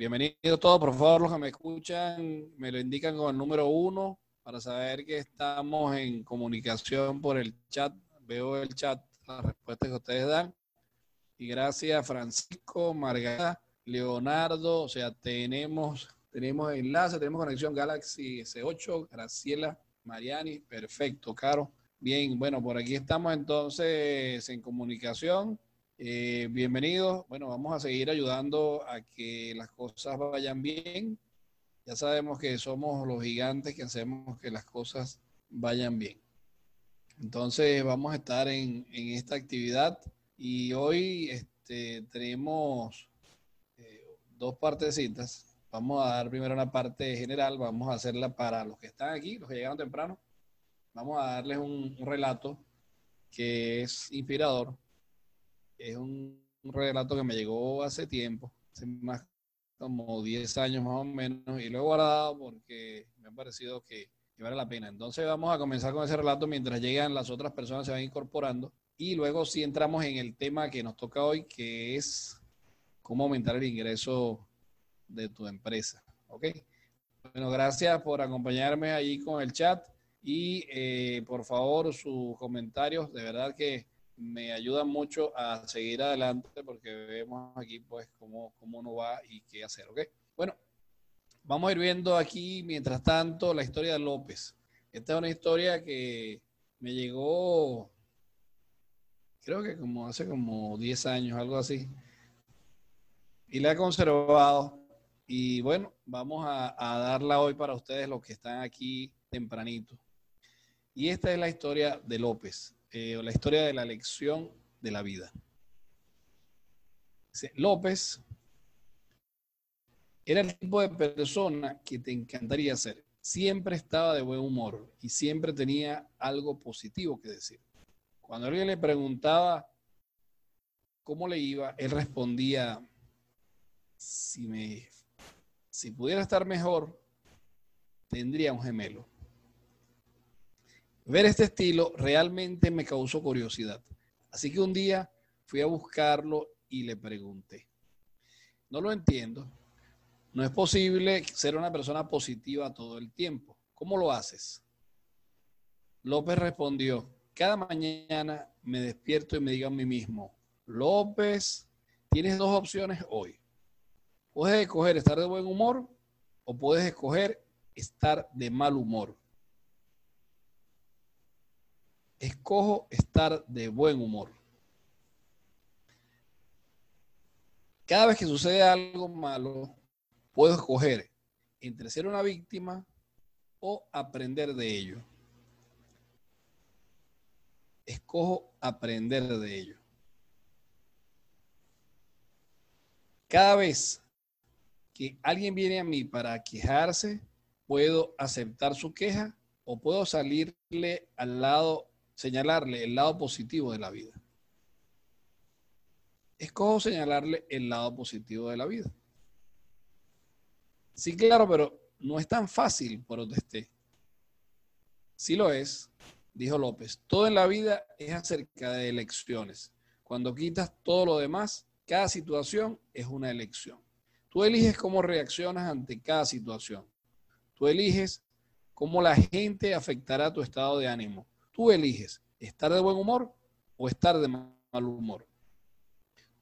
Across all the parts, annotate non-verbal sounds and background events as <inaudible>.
Bienvenidos todos, por favor, los que me escuchan, me lo indican con el número uno para saber que estamos en comunicación por el chat. Veo el chat, las respuestas que ustedes dan. Y gracias Francisco, Margarita, Leonardo, o sea, tenemos, tenemos enlace, tenemos conexión Galaxy S8, Graciela, Mariani, perfecto, Caro. Bien, bueno, por aquí estamos entonces en comunicación. Eh, bienvenidos. Bueno, vamos a seguir ayudando a que las cosas vayan bien. Ya sabemos que somos los gigantes que hacemos que las cosas vayan bien. Entonces vamos a estar en, esta actividad y hoy este, tenemos eh, dos partecitas. Vamos a dar primero una parte general, vamos a hacerla para los que están aquí, los que llegaron temprano. Vamos a darles un relato que es inspirador es un, relato que me llegó hace tiempo, hace más como 10 años más o menos, y lo he guardado porque me ha parecido que, vale la pena. Entonces vamos a comenzar con ese relato mientras llegan las otras personas, se van incorporando, y luego sí entramos en el tema que nos toca hoy, que es cómo aumentar el ingreso de tu empresa. ¿Ok? Bueno, gracias por acompañarme ahí con el chat y eh, por favor sus comentarios, de verdad que me ayuda mucho a seguir adelante porque vemos aquí pues cómo, cómo uno va y qué hacer, ¿ok? Bueno, vamos a ir viendo aquí mientras tanto la historia de López. Esta es una historia que me llegó, creo que como hace como 10 años, algo así. Y la he conservado. Y bueno, vamos a, a darla hoy para ustedes los que están aquí tempranito. Y esta es la historia de López. Eh, la historia de la lección de la vida. López era el tipo de persona que te encantaría ser. Siempre estaba de buen humor y siempre tenía algo positivo que decir. Cuando alguien le preguntaba cómo le iba, él respondía, si, me, si pudiera estar mejor, tendría un gemelo. Ver este estilo realmente me causó curiosidad. Así que un día fui a buscarlo y le pregunté. No lo entiendo. No es posible ser una persona positiva todo el tiempo. ¿Cómo lo haces? López respondió, cada mañana me despierto y me digo a mí mismo, López, tienes dos opciones hoy. Puedes escoger estar de buen humor o puedes escoger estar de mal humor. Escojo estar de buen humor. Cada vez que sucede algo malo, puedo escoger entre ser una víctima o aprender de ello. Escojo aprender de ello. Cada vez que alguien viene a mí para quejarse, puedo aceptar su queja o puedo salirle al lado señalarle el lado positivo de la vida. Escojo señalarle el lado positivo de la vida. Sí, claro, pero no es tan fácil, protesté. Sí lo es, dijo López. Todo en la vida es acerca de elecciones. Cuando quitas todo lo demás, cada situación es una elección. Tú eliges cómo reaccionas ante cada situación. Tú eliges cómo la gente afectará tu estado de ánimo. Tú eliges estar de buen humor o estar de mal humor.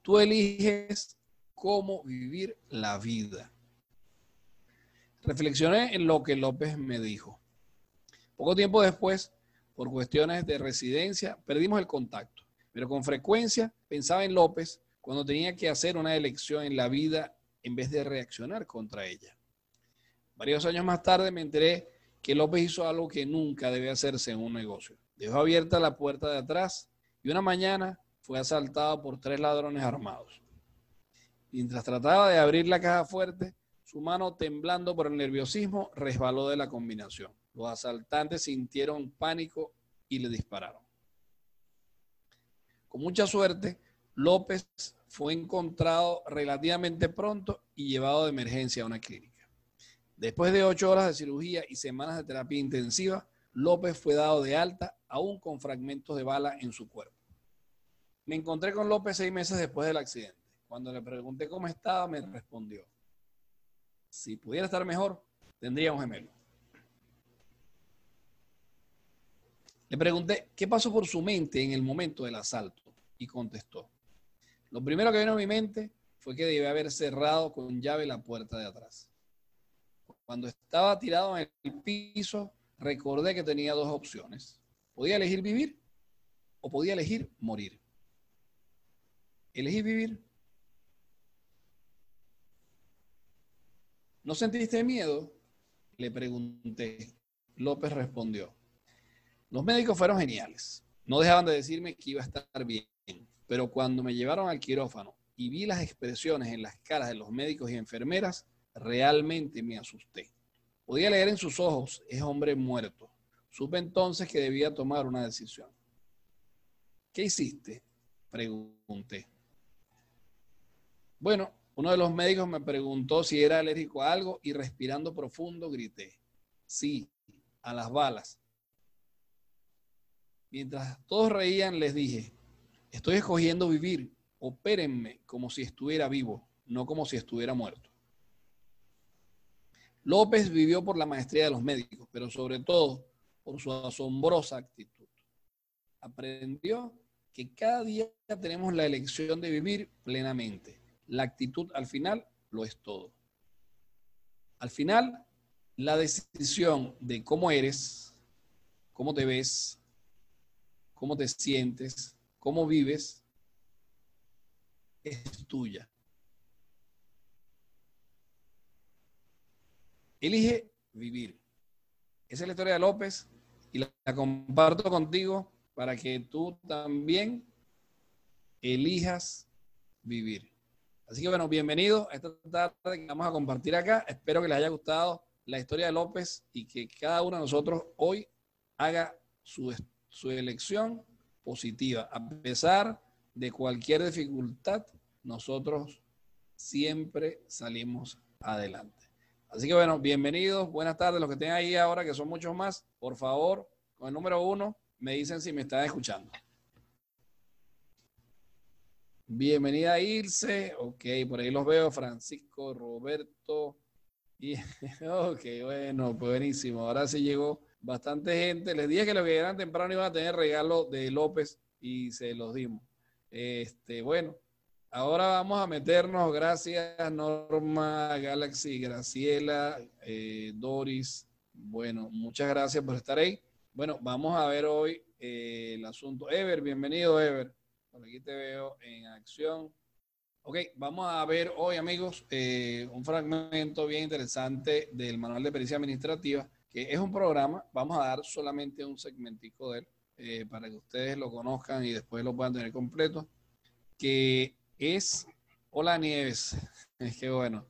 Tú eliges cómo vivir la vida. Reflexioné en lo que López me dijo. Poco tiempo después, por cuestiones de residencia, perdimos el contacto, pero con frecuencia pensaba en López cuando tenía que hacer una elección en la vida en vez de reaccionar contra ella. Varios años más tarde me enteré que López hizo algo que nunca debe hacerse en un negocio. Dejó abierta la puerta de atrás y una mañana fue asaltado por tres ladrones armados. Mientras trataba de abrir la caja fuerte, su mano temblando por el nerviosismo resbaló de la combinación. Los asaltantes sintieron pánico y le dispararon. Con mucha suerte, López fue encontrado relativamente pronto y llevado de emergencia a una clínica. Después de ocho horas de cirugía y semanas de terapia intensiva, López fue dado de alta aún con fragmentos de bala en su cuerpo. Me encontré con López seis meses después del accidente. Cuando le pregunté cómo estaba, me respondió, si pudiera estar mejor, tendríamos gemelo. Le pregunté, ¿qué pasó por su mente en el momento del asalto? Y contestó, lo primero que vino a mi mente fue que debía haber cerrado con llave la puerta de atrás. Cuando estaba tirado en el piso, recordé que tenía dos opciones. Podía elegir vivir o podía elegir morir. Elegí vivir. ¿No sentiste miedo? Le pregunté. López respondió. Los médicos fueron geniales. No dejaban de decirme que iba a estar bien. Pero cuando me llevaron al quirófano y vi las expresiones en las caras de los médicos y enfermeras, realmente me asusté. Podía leer en sus ojos, es hombre muerto. Supe entonces que debía tomar una decisión. ¿Qué hiciste? Pregunté. Bueno, uno de los médicos me preguntó si era alérgico a algo y respirando profundo grité, sí, a las balas. Mientras todos reían, les dije, estoy escogiendo vivir, opérenme como si estuviera vivo, no como si estuviera muerto. López vivió por la maestría de los médicos, pero sobre todo por su asombrosa actitud. Aprendió que cada día tenemos la elección de vivir plenamente. La actitud al final lo es todo. Al final, la decisión de cómo eres, cómo te ves, cómo te sientes, cómo vives, es tuya. Elige vivir. Esa es la historia de López y la, comparto contigo para que tú también elijas vivir. Así que bueno, bienvenidos a esta tarde que vamos a compartir acá. Espero que les haya gustado la historia de López y que cada uno de nosotros hoy haga su, su elección positiva. A pesar de cualquier dificultad, nosotros siempre salimos adelante. Así que bueno, bienvenidos, buenas tardes, los que estén ahí ahora, que son muchos más, por favor, con el número uno, me dicen si me están escuchando. Bienvenida Irse, ok, por ahí los veo, Francisco, Roberto, <laughs> y, ok, bueno, pues buenísimo, ahora sí llegó bastante gente, les dije que los que llegaran temprano iban a tener regalo de López y se los dimos. Este, bueno, Ahora vamos a meternos, gracias Norma, Galaxy, Graciela, eh, Doris. Bueno, muchas gracias por estar ahí. Bueno, vamos a ver hoy eh, el asunto. Ever, bienvenido Ever. Por aquí te veo en acción. Ok, vamos a ver hoy amigos eh, un fragmento bien interesante del Manual de Pericia Administrativa, que es un programa, vamos a dar solamente un segmentico de él para que ustedes lo conozcan y después lo puedan tener completo, que es Hola Nieves. <laughs> Es que bueno,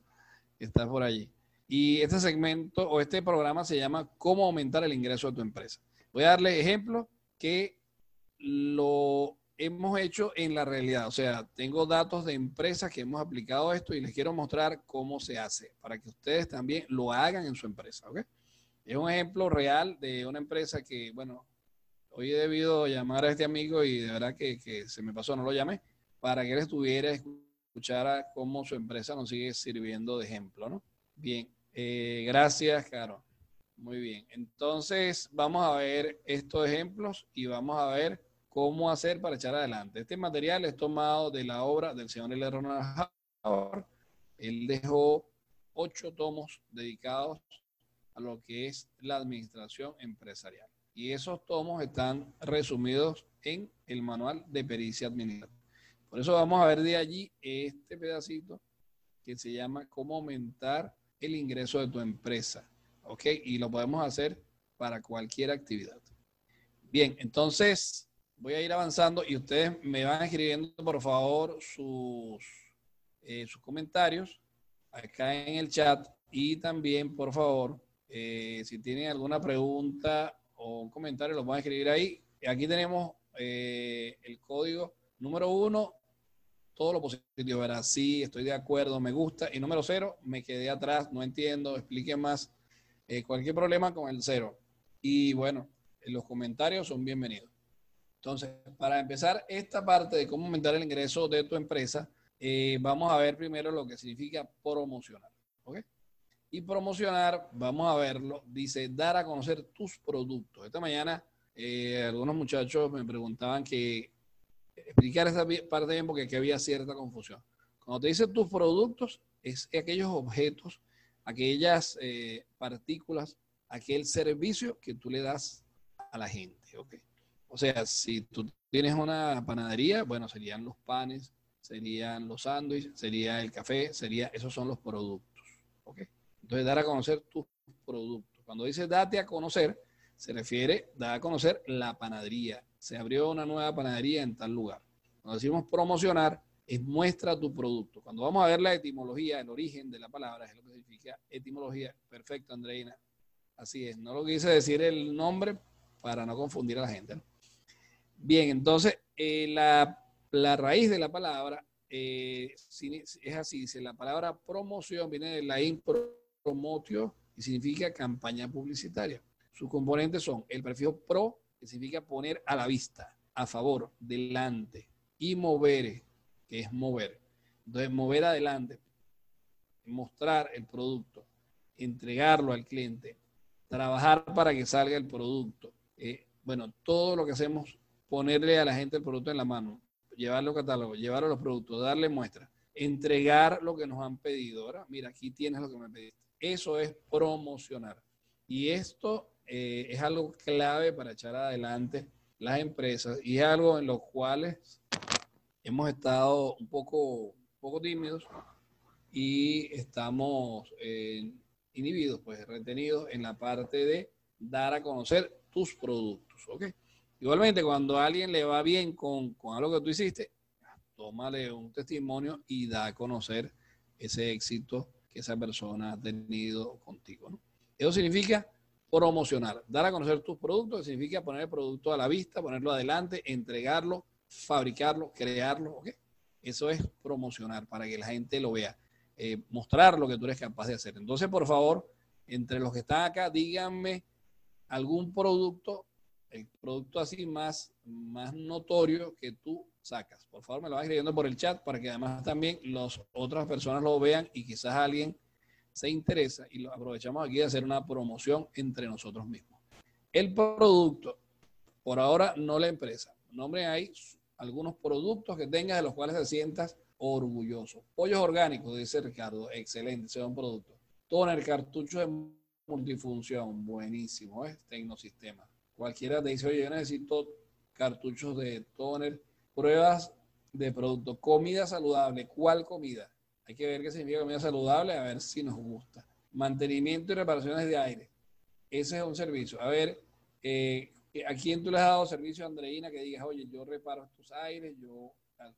estás por allí. Y este segmento o este programa se llama Cómo aumentar el ingreso de tu empresa. Voy a darle ejemplos que lo hemos hecho en la realidad. O sea, tengo datos de empresas que hemos aplicado esto y les quiero mostrar cómo se hace para que ustedes también lo hagan en su empresa. Es un ejemplo real de una empresa que, bueno, hoy he debido llamar a este amigo y de verdad que se me pasó, no lo llamé para que él estuviera, escuchara cómo su empresa nos sigue sirviendo de ejemplo, ¿no? Bien, eh, gracias, Caro. Muy bien, entonces vamos a ver estos ejemplos y vamos a ver cómo hacer para echar adelante. Este material es tomado de la obra del señor L. Ronald Howard. Él dejó ocho tomos dedicados a lo que es la administración empresarial. Y esos tomos están resumidos en el manual de pericia administrativa. Por eso vamos a ver de allí este pedacito que se llama cómo aumentar el ingreso de tu empresa. ¿Ok? Y lo podemos hacer para cualquier actividad. Bien, entonces voy a ir avanzando y ustedes me van escribiendo por favor sus, eh, sus comentarios acá en el chat y también por favor eh, si tienen alguna pregunta o un comentario lo van a escribir ahí. Aquí tenemos eh, el código número uno todo lo positivo, era sí, estoy de acuerdo, me gusta. Y número cero, me quedé atrás, no entiendo, explique más. Eh, cualquier problema con el cero. Y bueno, los comentarios son bienvenidos. Entonces, para empezar esta parte de cómo aumentar el ingreso de tu empresa, eh, vamos a ver primero lo que significa promocionar. ¿ok? Y promocionar, vamos a verlo, dice dar a conocer tus productos. Esta mañana eh, algunos muchachos me preguntaban que explicar esta parte bien porque aquí había cierta confusión. Cuando te dice tus productos, es aquellos objetos, aquellas eh, partículas, aquel servicio que tú le das a la gente. ¿okay? O sea, si tú tienes una panadería, bueno, serían los panes, serían los sándwiches, sería el café, sería, esos son los productos. ¿okay? Entonces, dar a conocer tus productos. Cuando dice date a conocer, se refiere, dar a conocer la panadería. Se abrió una nueva panadería en tal lugar. Cuando decimos promocionar, es muestra tu producto. Cuando vamos a ver la etimología, el origen de la palabra, es lo que significa etimología. Perfecto, Andreina. Así es. No lo quise decir el nombre para no confundir a la gente. Bien, entonces, eh, la, raíz de la palabra eh, es así. Dice, la palabra promoción viene de la promotio y significa campaña publicitaria. Sus componentes son el prefijo pro, que significa poner a la vista, a favor, delante, y mover, que es mover. Entonces, mover adelante, mostrar el producto, entregarlo al cliente, trabajar para que salga el producto. Eh, bueno, todo lo que hacemos, ponerle a la gente el producto en la mano, llevarlo al catálogo, llevarlo a los productos, darle muestra, entregar lo que nos han pedido. Ahora, mira, aquí tienes lo que me pediste. Eso es promocionar. Y esto eh, es algo clave para echar adelante las empresas y es algo en lo cuales hemos estado un poco, poco tímidos y estamos eh, inhibidos, pues retenidos en la parte de dar a conocer tus productos. ¿ok? Igualmente, cuando a alguien le va bien con, con algo que tú hiciste, tómale un testimonio y da a conocer ese éxito que esa persona ha tenido contigo. ¿no? Eso significa promocionar, dar a conocer tus productos, significa poner el producto a la vista, ponerlo adelante, entregarlo, fabricarlo, crearlo, ¿ok? Eso es promocionar para que la gente lo vea, eh, mostrar lo que tú eres capaz de hacer. Entonces, por favor, entre los que están acá, díganme algún producto, el producto así más, más notorio que tú sacas. Por favor, me lo vas escribiendo por el chat para que además también las otras personas lo vean y quizás alguien se interesa y lo aprovechamos aquí de hacer una promoción entre nosotros mismos. El producto, por ahora no la empresa. Nombre hay algunos productos que tengas de los cuales te sientas orgulloso. Pollos orgánicos, dice Ricardo, excelente, ese es un producto. Toner, cartucho de multifunción, buenísimo, es Tecnosistema. Cualquiera te dice, oye, yo necesito cartuchos de toner, pruebas de producto, comida saludable, ¿cuál comida? Hay que ver qué significa comida saludable, a ver si nos gusta. Mantenimiento y reparaciones de aire. Ese es un servicio. A ver, eh, ¿a quién tú le has dado servicio, Andreina, que digas, oye, yo reparo estos aires, yo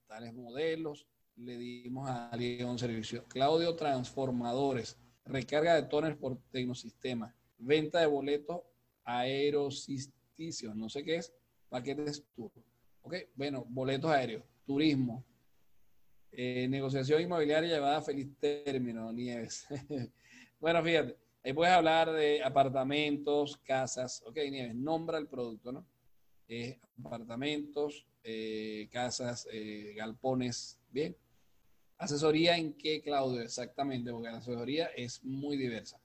tales modelos, le dimos a alguien un servicio. Claudio, transformadores, recarga de toners por Tecnosistema, venta de boletos aerosisticios, no sé qué es, paquetes tour. Ok, bueno, boletos aéreos, turismo, eh, negociación inmobiliaria llevada a feliz término, Nieves. <laughs> bueno, fíjate, ahí puedes hablar de apartamentos, casas. Ok, Nieves, nombra el producto, ¿no? apartamentos, eh, casas, eh, galpones. Bien. ¿Asesoría en qué, Claudio? Exactamente, porque la asesoría es muy diversa.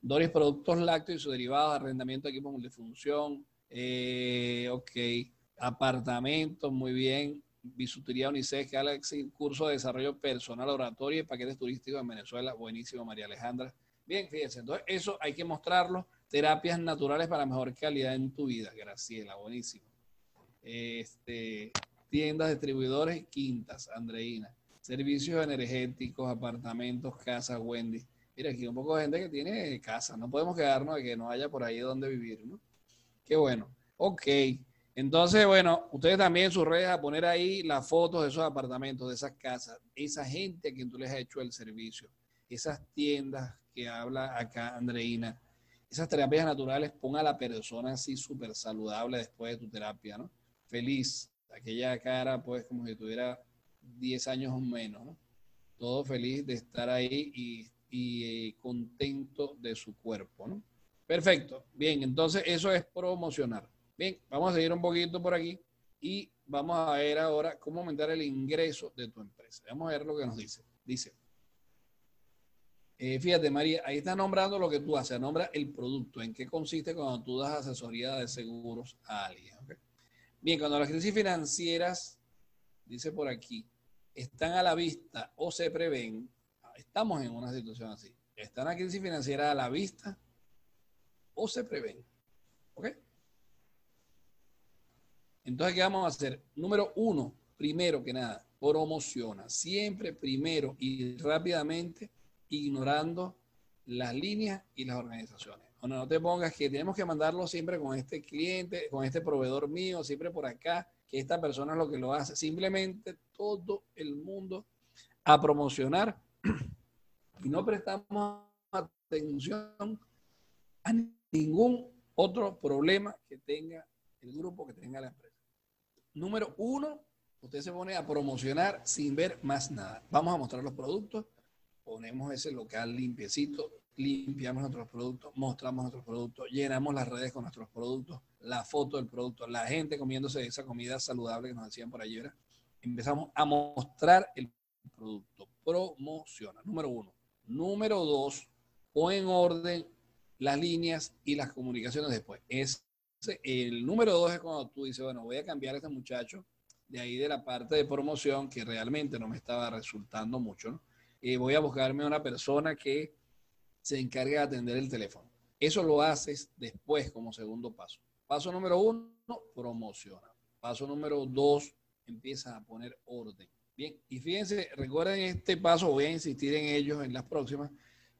Doris Productos Lácteos y sus derivados, arrendamiento de equipos multifunción. ok. Apartamentos, muy bien Bisutería UNICEF, Galaxy, curso de desarrollo personal, oratorio y paquetes turísticos en Venezuela. Buenísimo, María Alejandra. Bien, fíjense, entonces eso hay que mostrarlo. Terapias naturales para mejor calidad en tu vida. Graciela, buenísimo. Este, tiendas, distribuidores, quintas, Andreina. Servicios energéticos, apartamentos, casas, Wendy. Mira, aquí un poco de gente que tiene casa. No podemos quedarnos de que no haya por ahí donde vivir, ¿no? Qué bueno. Ok. Entonces, bueno, ustedes también en sus redes a poner ahí las fotos de esos apartamentos, de esas casas, esa gente a quien tú les has hecho el servicio, esas tiendas que habla acá Andreina, esas terapias naturales, ponga a la persona así súper saludable después de tu terapia, ¿no? Feliz, aquella cara pues como si tuviera 10 años o menos, ¿no? Todo feliz de estar ahí y, eh, contento de su cuerpo, ¿no? Perfecto, bien, entonces eso es promocionar. Bien, vamos a seguir un poquito por aquí y vamos a ver ahora cómo aumentar el ingreso de tu empresa. Vamos a ver lo que nos dice. Dice, Eh, fíjate, María, ahí está nombrando lo que tú haces, nombra el producto, en qué consiste cuando tú das asesoría de seguros a alguien. Bien, cuando las crisis financieras, dice por aquí, están a la vista o se prevén, estamos en una situación así. Están la crisis financiera a la vista o se prevén. ¿Ok? Entonces, ¿qué vamos a hacer? Número uno, primero que nada, promociona. Siempre primero y rápidamente ignorando las líneas y las organizaciones. No, no te pongas que tenemos que mandarlo siempre con este cliente, con este proveedor mío, siempre por acá, que esta persona es lo que lo hace. Simplemente todo el mundo a promocionar <clears throat> y no prestamos atención a ningún otro problema que tenga el grupo, que tenga la empresa. Número uno, usted se pone a promocionar sin ver más nada. Vamos a mostrar los productos, ponemos ese local limpiecito, limpiamos nuestros productos, mostramos nuestros productos, llenamos las redes con nuestros productos, la foto del producto, la gente comiéndose esa comida saludable que nos hacían por ayer. Empezamos a mostrar el producto, promociona, número uno. Número dos, pon en orden las líneas y las comunicaciones después. Es, el número dos es cuando tú dices, bueno, voy a cambiar a este muchacho de ahí de la parte de promoción que realmente no me estaba resultando mucho, ¿no? Y voy a buscarme una persona que se encargue de atender el teléfono. Eso lo haces después como segundo paso. Paso número uno, promociona. Paso número dos, empieza a poner orden. Bien, y fíjense, recuerden este paso, voy a insistir en ellos en las próximas,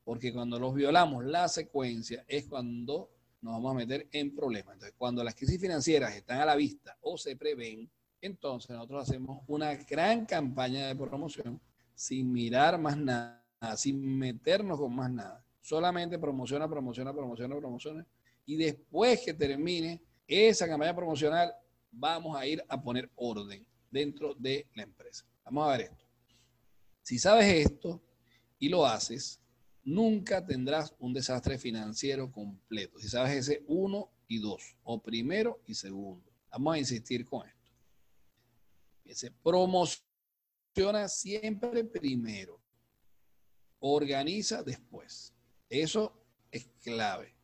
porque cuando los violamos la secuencia es cuando nos vamos a meter en problemas. Entonces, cuando las crisis financieras están a la vista o se prevén, entonces nosotros hacemos una gran campaña de promoción sin mirar más nada, sin meternos con más nada. Solamente promociona, promociona, promociona, promociona. Y después que termine esa campaña promocional, vamos a ir a poner orden dentro de la empresa. Vamos a ver esto. Si sabes esto y lo haces, nunca tendrás un desastre financiero completo. Si sabes ese uno y dos, o primero y segundo. Vamos a insistir con esto. Promociona siempre primero. Organiza después. Eso es clave.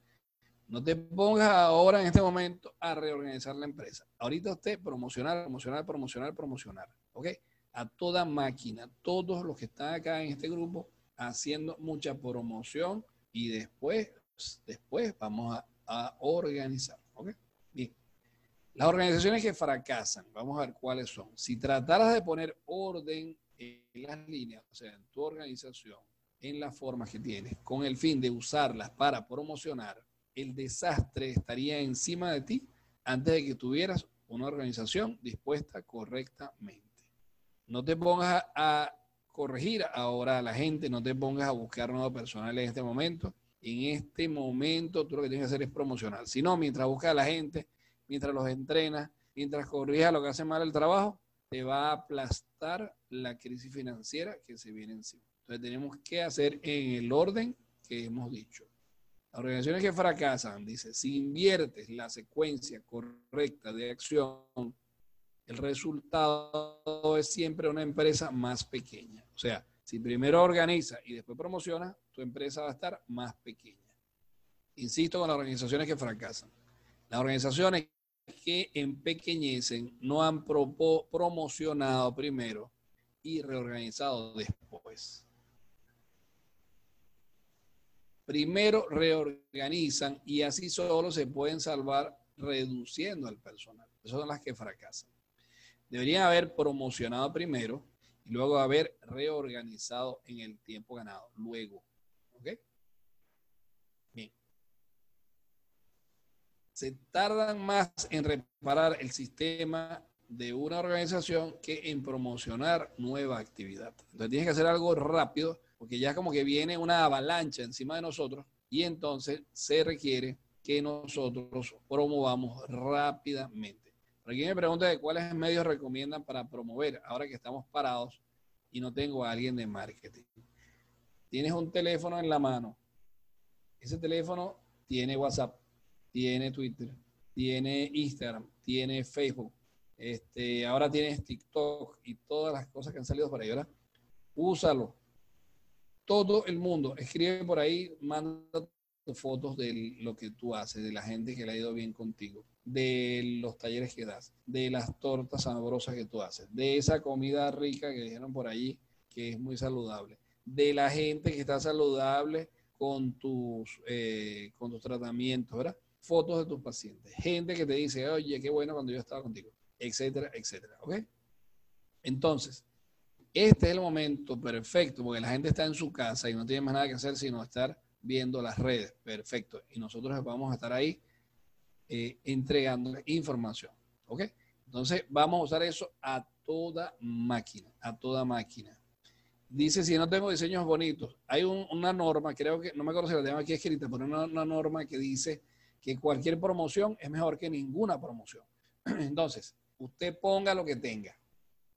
No te pongas ahora en este momento a reorganizar la empresa. Ahorita usted promocionar, promocionar, promocionar, promocionar. ¿Ok? A toda máquina, todos los que están acá en este grupo haciendo mucha promoción y después, después vamos a, organizar. ¿Ok? Bien. Las organizaciones que fracasan, vamos a ver cuáles son. Si trataras de poner orden en las líneas, o sea, en tu organización, en las formas que tienes, con el fin de usarlas para promocionar, el desastre estaría encima de ti antes de que tuvieras una organización dispuesta correctamente. No te pongas a, corregir ahora a la gente, no te pongas a buscar nuevo personal en este momento. En este momento tú lo que tienes que hacer es promocionar. Si no, mientras buscas a la gente, mientras los entrenas, mientras corrijas lo que hace mal el trabajo, te va a aplastar la crisis financiera que se viene encima. Entonces tenemos que hacer en el orden que hemos dicho. Las organizaciones que fracasan, dice, si inviertes la secuencia correcta de acción, el resultado es siempre una empresa más pequeña. O sea, si primero organiza y después promociona, tu empresa va a estar más pequeña. Insisto con las organizaciones que fracasan. Las organizaciones que empequeñecen no han promocionado primero y reorganizado después primero reorganizan y así solo se pueden salvar reduciendo al personal. Esas son las que fracasan. Deberían haber promocionado primero y luego haber reorganizado en el tiempo ganado. Luego. ¿Ok? Bien. Se tardan más en reparar el sistema de una organización que en promocionar nueva actividad. Entonces tienes que hacer algo rápido porque ya como que viene una avalancha encima de nosotros y entonces se requiere que nosotros promovamos rápidamente. Aquí me pregunta de cuáles medios recomiendan para promover ahora que estamos parados y no tengo a alguien de marketing. Tienes un teléfono en la mano. Ese teléfono tiene WhatsApp, tiene Twitter, tiene Instagram, tiene Facebook. Este, ahora tienes TikTok y todas las cosas que han salido para ahí, ¿verdad? Úsalo todo el mundo escribe por ahí, manda fotos de lo que tú haces, de la gente que le ha ido bien contigo, de los talleres que das, de las tortas sabrosas que tú haces, de esa comida rica que dijeron por allí que es muy saludable, de la gente que está saludable con tus, eh, con tus tratamientos, ¿verdad? Fotos de tus pacientes, gente que te dice, oye, qué bueno cuando yo estaba contigo, etcétera, etcétera, ¿ok? Entonces, este es el momento perfecto porque la gente está en su casa y no tiene más nada que hacer sino estar viendo las redes. Perfecto. Y nosotros vamos a estar ahí eh, entregando información. ¿Ok? Entonces vamos a usar eso a toda máquina, a toda máquina. Dice, si no tengo diseños bonitos, hay una norma, creo que, no me acuerdo si la tengo aquí escrita, pero una, una norma que dice que cualquier promoción es mejor que ninguna promoción. <clears throat> Entonces, usted ponga lo que tenga.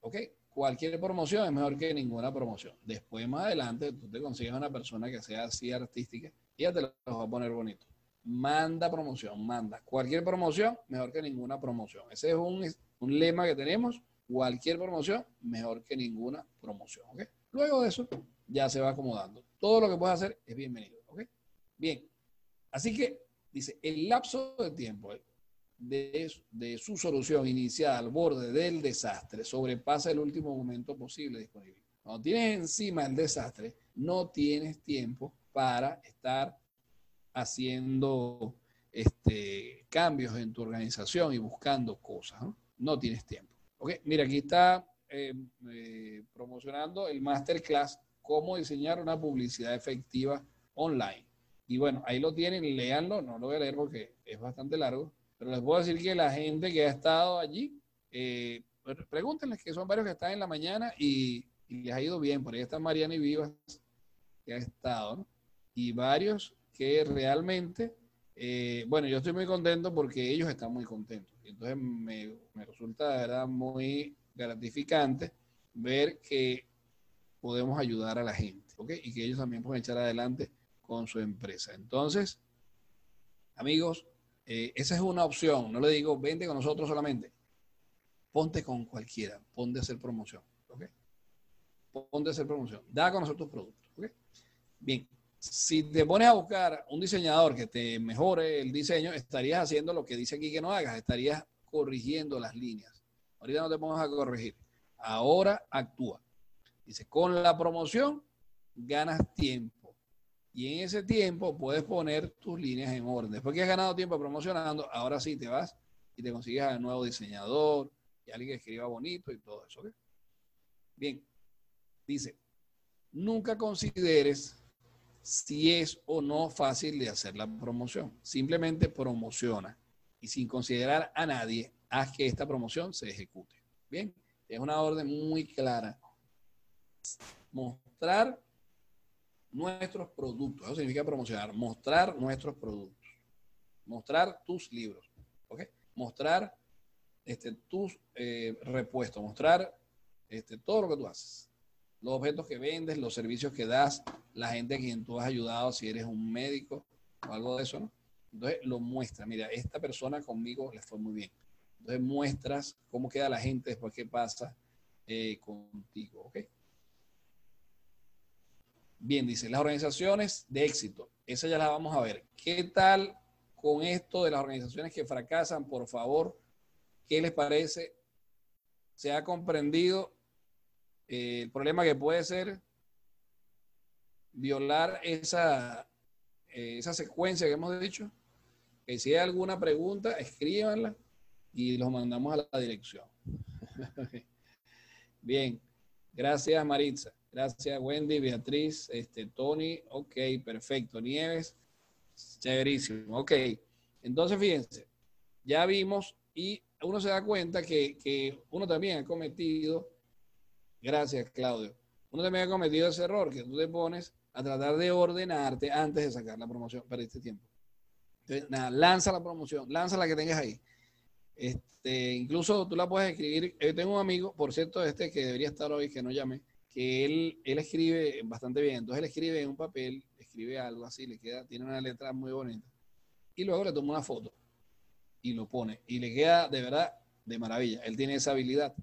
¿Ok? Cualquier promoción es mejor que ninguna promoción. Después, más adelante, tú te consigues una persona que sea así artística y ya te lo va a poner bonito. Manda promoción, manda. Cualquier promoción, mejor que ninguna promoción. Ese es un, un lema que tenemos. Cualquier promoción, mejor que ninguna promoción. ¿okay? Luego de eso, ya se va acomodando. Todo lo que puedas hacer es bienvenido. ¿okay? Bien. Así que, dice, el lapso de tiempo, de, su solución inicial al borde del desastre sobrepasa el último momento posible disponible. Cuando tienes encima el desastre, no tienes tiempo para estar haciendo este, cambios en tu organización y buscando cosas. No, tienes tiempo. Okay. Mira, aquí está eh, eh, promocionando el masterclass cómo diseñar una publicidad efectiva online. Y bueno, ahí lo tienen, léanlo, no lo voy a leer porque es bastante largo, pero les puedo decir que la gente que ha estado allí, eh, pues, pregúntenles que son varios que están en la mañana y, les ha ido bien. Por ahí está Mariana y Vivas, que ha estado, Y varios que realmente, eh, bueno, yo estoy muy contento porque ellos están muy contentos. Y entonces me, resulta de verdad muy gratificante ver que podemos ayudar a la gente, ¿ok? Y que ellos también pueden echar adelante con su empresa. Entonces, amigos, eh, esa es una opción. No le digo, vende con nosotros solamente. Ponte con cualquiera. Ponte a hacer promoción. ¿ok? Ponte a hacer promoción. Da con nosotros productos. ¿ok? Bien. Si te pones a buscar un diseñador que te mejore el diseño, estarías haciendo lo que dice aquí que no hagas. Estarías corrigiendo las líneas. Ahorita no te pongas a corregir. Ahora actúa. Dice, con la promoción ganas tiempo y en ese tiempo puedes poner tus líneas en orden. Después que has ganado tiempo promocionando, ahora sí te vas y te consigues a un nuevo diseñador y alguien que escriba bonito y todo eso. Bien, dice, nunca consideres si es o no fácil de hacer la promoción. Simplemente promociona y sin considerar a nadie, haz que esta promoción se ejecute. Bien, es una orden muy clara. Mostrar nuestros productos. Eso significa promocionar, mostrar nuestros productos, mostrar tus libros. Mostrar este, tus eh, repuestos, mostrar este, todo lo que tú haces, los objetos que vendes, los servicios que das, la gente a quien tú has ayudado, si eres un médico o algo de eso, ¿no? Entonces lo muestra, mira, esta persona conmigo le fue muy bien. Entonces muestras cómo queda la gente después que pasa eh, contigo, ¿ok? Bien, dice, las organizaciones de éxito. Esa ya la vamos a ver. ¿Qué tal con esto de las organizaciones que fracasan? Por favor, ¿qué les parece? ¿Se ha comprendido eh, el problema que puede ser violar esa, eh, esa secuencia que hemos dicho? Que si hay alguna pregunta, escríbanla y los mandamos a la dirección. <laughs> Bien, gracias Maritza. Gracias, Wendy, Beatriz, este, Tony. Ok, perfecto. Nieves, chéverísimo. Ok, entonces fíjense, ya vimos y uno se da cuenta que, que uno también ha cometido, gracias, Claudio, uno también ha cometido ese error que tú te pones a tratar de ordenarte antes de sacar la promoción para este tiempo. Entonces, nada, lanza la promoción, lanza la que tengas ahí. Este, incluso tú la puedes escribir. Yo tengo un amigo, por cierto, este que debería estar hoy, que no llamé, que él, él escribe bastante bien. Entonces él escribe en un papel, escribe algo así, le queda, tiene una letra muy bonita. Y luego le toma una foto y lo pone. Y le queda de verdad de maravilla. Él tiene esa habilidad.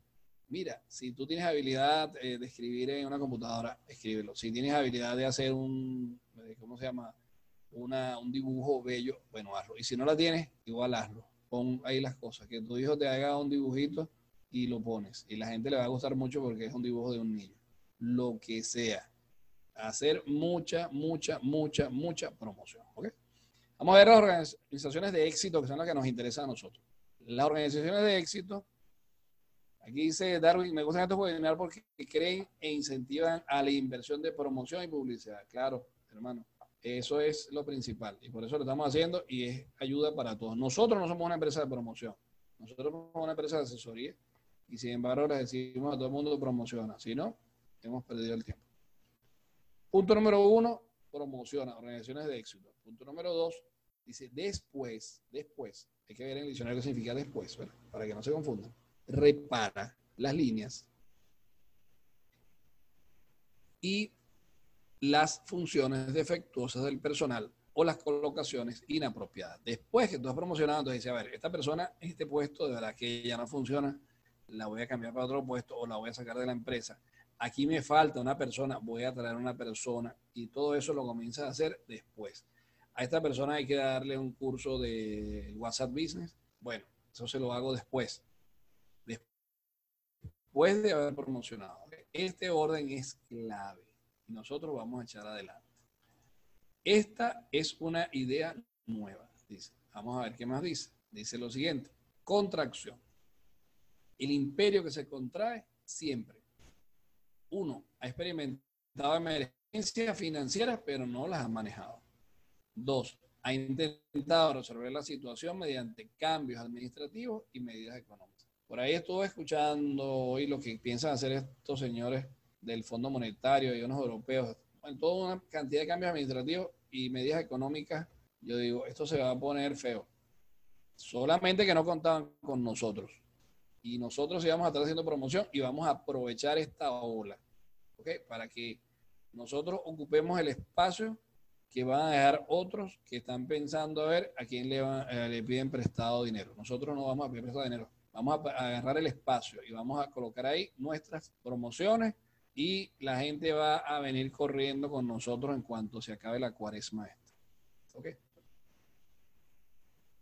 Mira, si tú tienes habilidad eh, de escribir en una computadora, escríbelo. Si tienes habilidad de hacer un, eh, ¿cómo se llama? Una, un dibujo bello, bueno, hazlo. Y si no la tienes, igual hazlo. Pon ahí las cosas. Que tu hijo te haga un dibujito y lo pones. Y la gente le va a gustar mucho porque es un dibujo de un niño. Lo que sea. Hacer mucha, mucha, mucha, mucha promoción. Vamos a ver las organizaciones de éxito que son las que nos interesan a nosotros. Las organizaciones de éxito, aquí dice Darwin, me gusta estos webinars porque creen e incentivan a la inversión de promoción y publicidad. Claro, hermano, eso es lo principal y por eso lo estamos haciendo y es ayuda para todos. Nosotros no somos una empresa de promoción, nosotros somos una empresa de asesoría y sin embargo les decimos a todo el mundo promociona, si no, hemos perdido el tiempo. Punto número uno, promociona, organizaciones de éxito. Punto número dos, dice después, después, hay que ver en el diccionario qué significa después, para que no se confundan. Repara las líneas y las funciones defectuosas del personal o las colocaciones inapropiadas. Después que tú has promocionado, entonces dice, a ver, esta persona en este puesto, de verdad que ya no funciona, la voy a cambiar para otro puesto o la voy a sacar de la empresa. Aquí me falta una persona, voy a traer una persona y todo eso lo comienzas a hacer después. A esta persona hay que darle un curso de WhatsApp Business. Bueno, eso se lo hago después. Después de haber promocionado. Este orden es clave y nosotros vamos a echar adelante. Esta es una idea nueva, dice. Vamos a ver qué más dice. Dice lo siguiente, contracción. El imperio que se contrae siempre. Uno, ha experimentado emergencias financieras, pero no las ha manejado. Dos, ha intentado resolver la situación mediante cambios administrativos y medidas económicas. Por ahí estuve escuchando hoy lo que piensan hacer estos señores del Fondo Monetario y unos europeos, en toda una cantidad de cambios administrativos y medidas económicas. Yo digo, esto se va a poner feo. Solamente que no contaban con nosotros y nosotros íbamos a estar haciendo promoción y vamos a aprovechar esta ola, ¿ok? Para que nosotros ocupemos el espacio que van a dejar otros que están pensando a ver a quién le, eh, le piden prestado dinero. Nosotros no vamos a pedir prestado dinero, vamos a, agarrar el espacio y vamos a colocar ahí nuestras promociones y la gente va a venir corriendo con nosotros en cuanto se acabe la cuaresma esta. ¿Ok?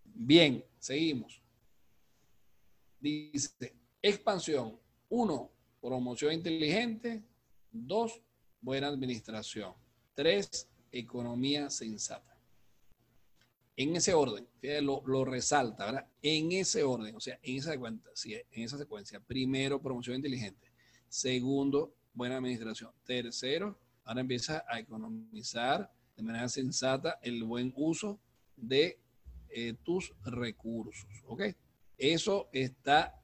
Bien, seguimos. Dice, expansión. Uno, promoción inteligente. Dos, buena administración. Tres, economía sensata. En ese orden, lo, lo, resalta, ¿verdad? En ese orden, o sea, en esa, secuencia, en esa secuencia. Primero, promoción inteligente. Segundo, buena administración. Tercero, ahora empieza a economizar de manera sensata el buen uso de eh, tus recursos, ¿ok? Eso está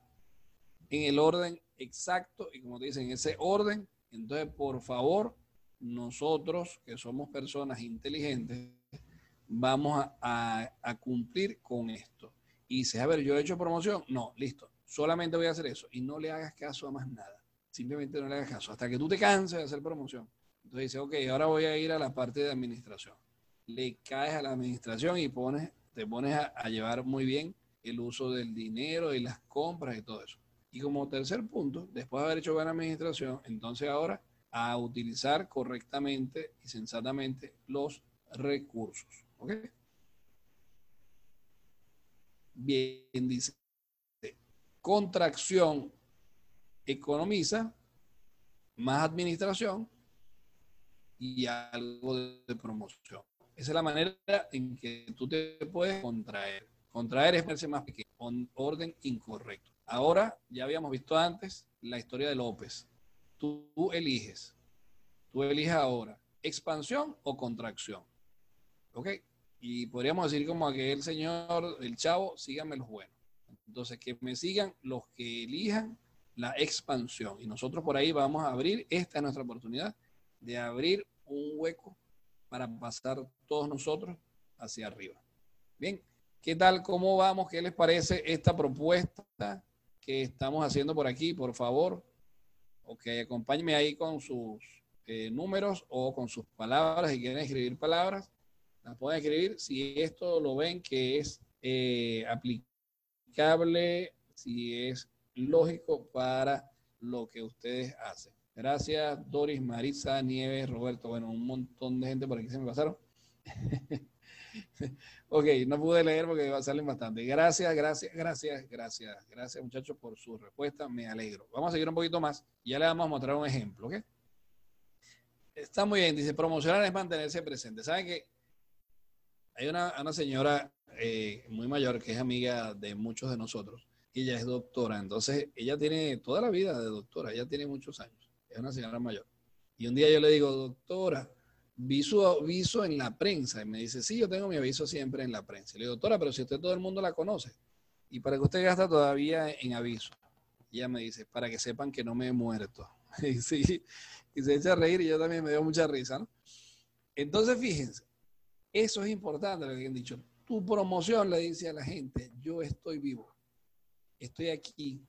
en el orden exacto y como te dicen, en ese orden. Entonces, por favor, nosotros que somos personas inteligentes, vamos a, cumplir con esto. Y dices, a ver, yo he hecho promoción. No, listo. Solamente voy a hacer eso. Y no le hagas caso a más nada. Simplemente no le hagas caso. Hasta que tú te canses de hacer promoción. Entonces dices, ok, ahora voy a ir a la parte de administración. Le caes a la administración y pones, te pones a llevar muy bien el uso del dinero y las compras y todo eso. Y como tercer punto, después de haber hecho buena administración, entonces ahora a utilizar correctamente y sensatamente los recursos. ¿Ok? Bien, dice, contracción economiza, más administración y algo de promoción. Esa es la manera en que tú te puedes contraer. Contraer es verse más pequeño, con orden incorrecto. Ahora, ya habíamos visto antes la historia de López. Tú, eliges. Tú eliges ahora, expansión o contracción. ¿Ok? Y podríamos decir como aquel señor, el chavo, síganme los buenos. Entonces, que me sigan los que elijan la expansión. Y nosotros por ahí vamos a abrir, esta es nuestra oportunidad de abrir un hueco para pasar todos nosotros hacia arriba. Bien, ¿Qué tal? ¿Cómo vamos? ¿Qué les parece esta propuesta que estamos haciendo por aquí? Por favor, ok, acompáñenme ahí con sus eh, números o con sus palabras. Si quieren escribir palabras, las pueden escribir. Si esto lo ven que es eh, aplicable, si es lógico para lo que ustedes hacen. Gracias, Doris, Marisa, Nieves, Roberto. Bueno, un montón de gente por aquí se me pasaron. <laughs> <laughs> ok, no pude leer porque salen bastante. Gracias, gracias, gracias, gracias, gracias muchachos por su respuesta. Me alegro. Vamos a seguir un poquito más. Ya le vamos a mostrar un ejemplo, ¿ok? Está muy bien. Dice, promocionar es mantenerse presente. ¿Saben que hay una, una señora eh, muy mayor que es amiga de muchos de nosotros? Y ella es doctora. Entonces, ella tiene toda la vida de doctora. Ella tiene muchos años. Es una señora mayor. Y un día yo le digo, doctora, vi su en la prensa. Y me dice, sí, yo tengo mi aviso siempre en la prensa. Le digo, doctora, pero si usted todo el mundo la conoce. ¿Y para que usted gasta todavía en aviso? Y ella me dice, para que sepan que no me he muerto. <laughs> y, sí, y se echa a reír y yo también me dio mucha risa. Entonces, fíjense, eso es importante lo que han dicho. Tu promoción le dice a la gente, yo estoy vivo, estoy aquí,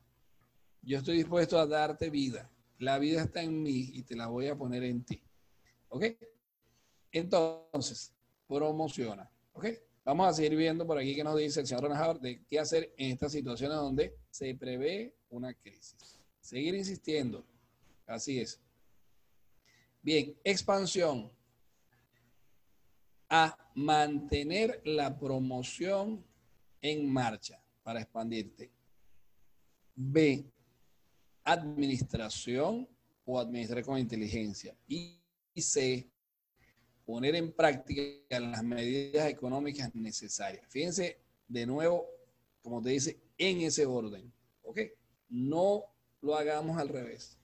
yo estoy dispuesto a darte vida. La vida está en mí y te la voy a poner en ti. ¿Ok? Entonces, promociona. ¿Ok? Vamos a seguir viendo por aquí que nos dice el señor Ronald de qué hacer en estas situaciones donde se prevé una crisis. Seguir insistiendo. Así es. Bien, expansión. A mantener la promoción en marcha para expandirte. B, administración o administrar con inteligencia. Y C, poner en práctica las medidas económicas necesarias. Fíjense de nuevo, como te dice, en ese orden. ¿Ok? No lo hagamos al revés.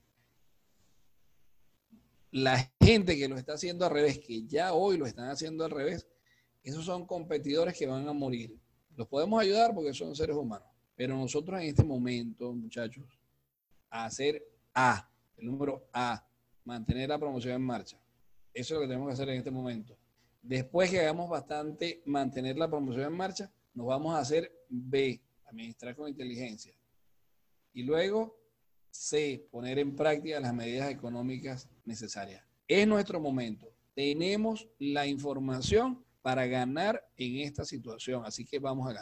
La gente que lo está haciendo al revés, que ya hoy lo están haciendo al revés, esos son competidores que van a morir. Los podemos ayudar porque son seres humanos. Pero nosotros en este momento, muchachos, hacer A, el número A, mantener la promoción en marcha eso es lo que tenemos que hacer en este momento. Después que hagamos bastante mantener la promoción en marcha, nos vamos a hacer B, administrar con inteligencia. Y luego C, poner en práctica las medidas económicas necesarias. Es nuestro momento. Tenemos la información para ganar en esta situación, así que vamos a ganar.